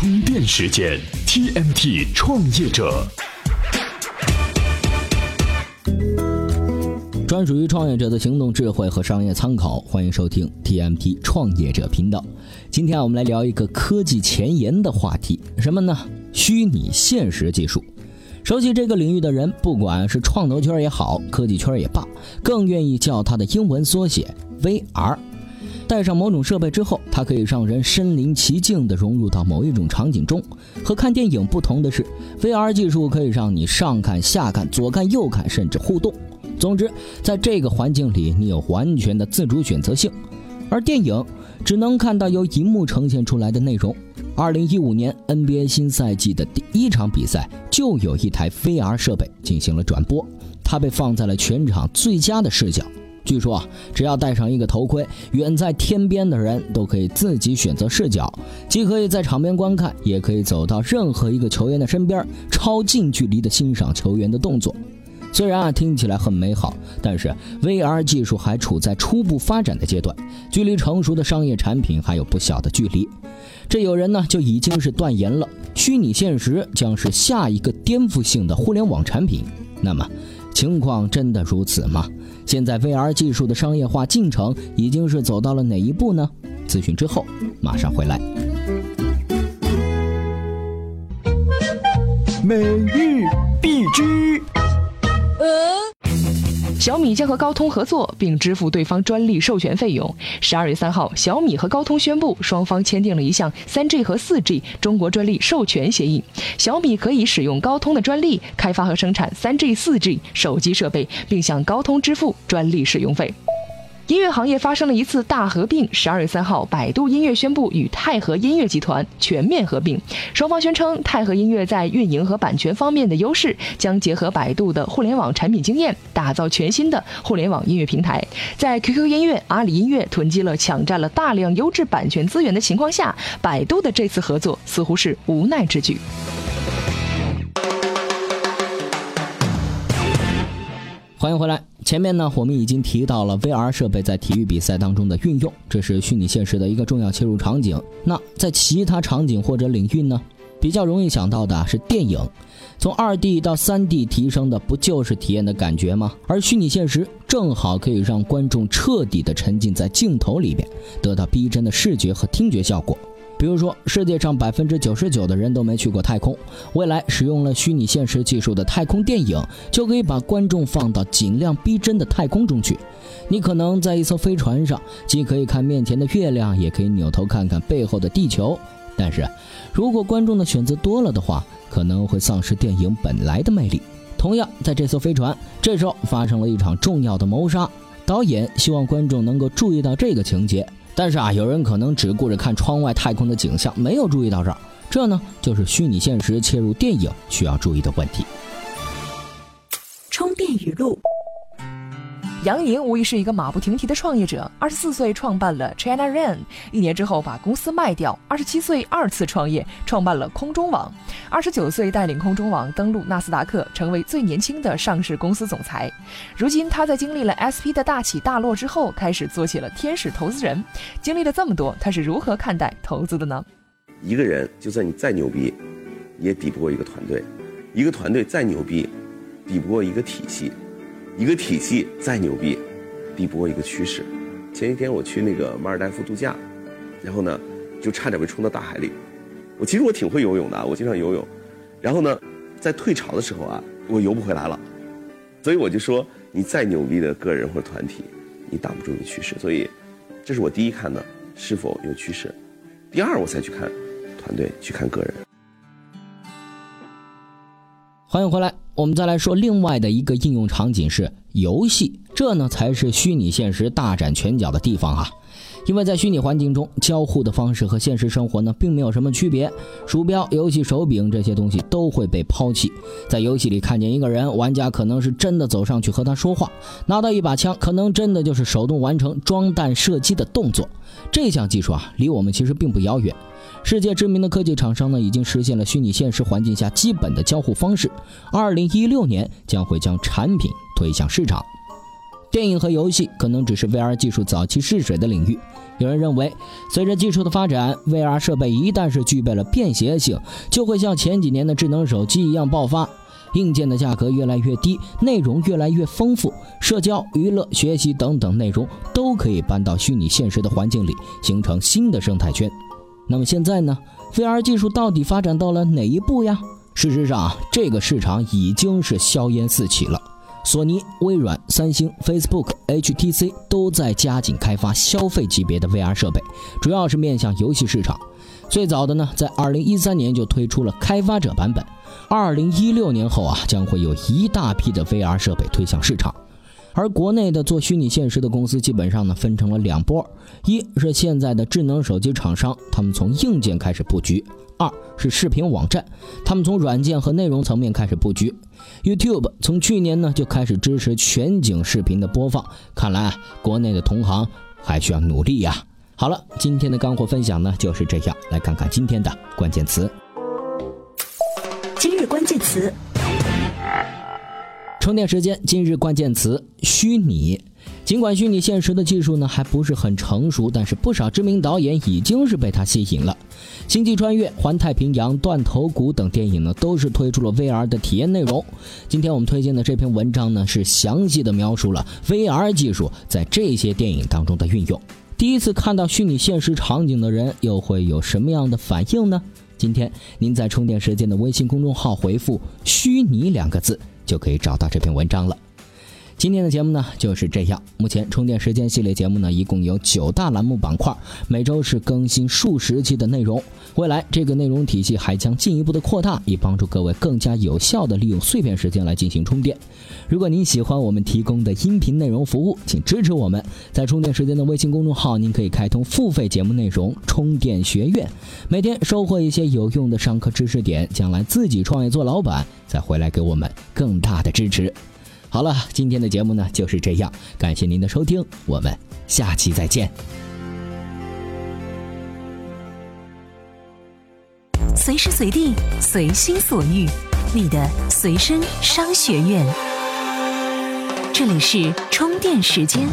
充电时间，TMT 创业者，专属于创业者的行动智慧和商业参考。欢迎收听 TMT 创业者频道。今天我们来聊一个科技前沿的话题，什么呢？虚拟现实技术。熟悉这个领域的人，不管是创投圈也好，科技圈也罢，更愿意叫它的英文缩写 VR。戴上某种设备之后，它可以让人身临其境地融入到某一种场景中。和看电影不同的是，VR 技术可以让你上看下看、左看右看，甚至互动。总之，在这个环境里，你有完全的自主选择性。而电影只能看到由荧幕呈现出来的内容。二零一五年 NBA 新赛季的第一场比赛就有一台 VR 设备进行了转播，它被放在了全场最佳的视角。据说，只要戴上一个头盔，远在天边的人都可以自己选择视角，既可以在场边观看，也可以走到任何一个球员的身边，超近距离的欣赏球员的动作。虽然啊听起来很美好，但是 VR 技术还处在初步发展的阶段，距离成熟的商业产品还有不小的距离。这有人呢就已经是断言了，虚拟现实将是下一个颠覆性的互联网产品。那么，情况真的如此吗？现在 VR 技术的商业化进程已经是走到了哪一步呢？咨询之后马上回来。每日必知。小米将和高通合作，并支付对方专利授权费用。十二月三号，小米和高通宣布，双方签订了一项三 G 和四 G 中国专利授权协议。小米可以使用高通的专利开发和生产三 G、四 G 手机设备，并向高通支付专利使用费。音乐行业发生了一次大合并。十二月三号，百度音乐宣布与泰和音乐集团全面合并。双方宣称，泰和音乐在运营和版权方面的优势将结合百度的互联网产品经验，打造全新的互联网音乐平台。在 QQ 音乐、阿里音乐囤积了、抢占了大量优质版权资源的情况下，百度的这次合作似乎是无奈之举。欢迎回来。前面呢，我们已经提到了 VR 设备在体育比赛当中的运用，这是虚拟现实的一个重要切入场景。那在其他场景或者领域呢，比较容易想到的是电影。从二 D 到三 D 提升的不就是体验的感觉吗？而虚拟现实正好可以让观众彻底的沉浸在镜头里边，得到逼真的视觉和听觉效果。比如说，世界上百分之九十九的人都没去过太空，未来使用了虚拟现实技术的太空电影，就可以把观众放到尽量逼真的太空中去。你可能在一艘飞船上，既可以看面前的月亮，也可以扭头看看背后的地球。但是，如果观众的选择多了的话，可能会丧失电影本来的魅力。同样，在这艘飞船，这时候发生了一场重要的谋杀，导演希望观众能够注意到这个情节。但是啊，有人可能只顾着看窗外太空的景象，没有注意到这儿。这呢，就是虚拟现实切入电影需要注意的问题。充电语录。杨宁无疑是一个马不停蹄的创业者。二十四岁创办了 China Rain，一年之后把公司卖掉。二十七岁二次创业，创办了空中网。二十九岁带领空中网登陆纳斯达克，成为最年轻的上市公司总裁。如今他在经历了 SP 的大起大落之后，开始做起了天使投资人。经历了这么多，他是如何看待投资的呢？一个人就算你再牛逼，也抵不过一个团队；一个团队再牛逼，抵不过一个体系。一个体系再牛逼，抵不过一个趋势。前几天我去那个马尔代夫度假，然后呢，就差点被冲到大海里。我其实我挺会游泳的，我经常游泳。然后呢，在退潮的时候啊，我游不回来了。所以我就说，你再牛逼的个人或者团体，你挡不住一个趋势。所以，这是我第一看的是否有趋势。第二，我才去看团队，去看个人。欢迎回来，我们再来说另外的一个应用场景是游戏，这呢才是虚拟现实大展拳脚的地方啊！因为在虚拟环境中，交互的方式和现实生活呢并没有什么区别，鼠标、游戏手柄这些东西都会被抛弃。在游戏里看见一个人，玩家可能是真的走上去和他说话；拿到一把枪，可能真的就是手动完成装弹射击的动作。这项技术啊，离我们其实并不遥远。世界知名的科技厂商呢，已经实现了虚拟现实环境下基本的交互方式。二零一六年将会将产品推向市场。电影和游戏可能只是 VR 技术早期试水的领域。有人认为，随着技术的发展，VR 设备一旦是具备了便携性，就会像前几年的智能手机一样爆发。硬件的价格越来越低，内容越来越丰富，社交、娱乐、学习等等内容都可以搬到虚拟现实的环境里，形成新的生态圈。那么现在呢？VR 技术到底发展到了哪一步呀？事实上，这个市场已经是硝烟四起了。索尼、微软、三星、Facebook、HTC 都在加紧开发消费级别的 VR 设备，主要是面向游戏市场。最早的呢，在二零一三年就推出了开发者版本。二零一六年后啊，将会有一大批的 VR 设备推向市场。而国内的做虚拟现实的公司基本上呢分成了两波：一是现在的智能手机厂商，他们从硬件开始布局；二是视频网站，他们从软件和内容层面开始布局。YouTube 从去年呢就开始支持全景视频的播放，看来啊，国内的同行还需要努力呀。好了，今天的干货分享呢就是这样，来看看今天的关键词。今日关键词。充电时间，今日关键词：虚拟。尽管虚拟现实的技术呢还不是很成熟，但是不少知名导演已经是被它吸引了。《星际穿越》《环太平洋》《断头谷》等电影呢都是推出了 VR 的体验内容。今天我们推荐的这篇文章呢是详细的描述了 VR 技术在这些电影当中的运用。第一次看到虚拟现实场景的人又会有什么样的反应呢？今天您在充电时间的微信公众号回复“虚拟”两个字。就可以找到这篇文章了。今天的节目呢就是这样。目前充电时间系列节目呢一共有九大栏目板块，每周是更新数十期的内容。未来这个内容体系还将进一步的扩大，以帮助各位更加有效的利用碎片时间来进行充电。如果您喜欢我们提供的音频内容服务，请支持我们。在充电时间的微信公众号，您可以开通付费节目内容充电学院，每天收获一些有用的上课知识点，将来自己创业做老板，再回来给我们更大的支持。好了，今天的节目呢就是这样，感谢您的收听，我们下期再见。随时随地，随心所欲，你的随身商学院。这里是充电时间。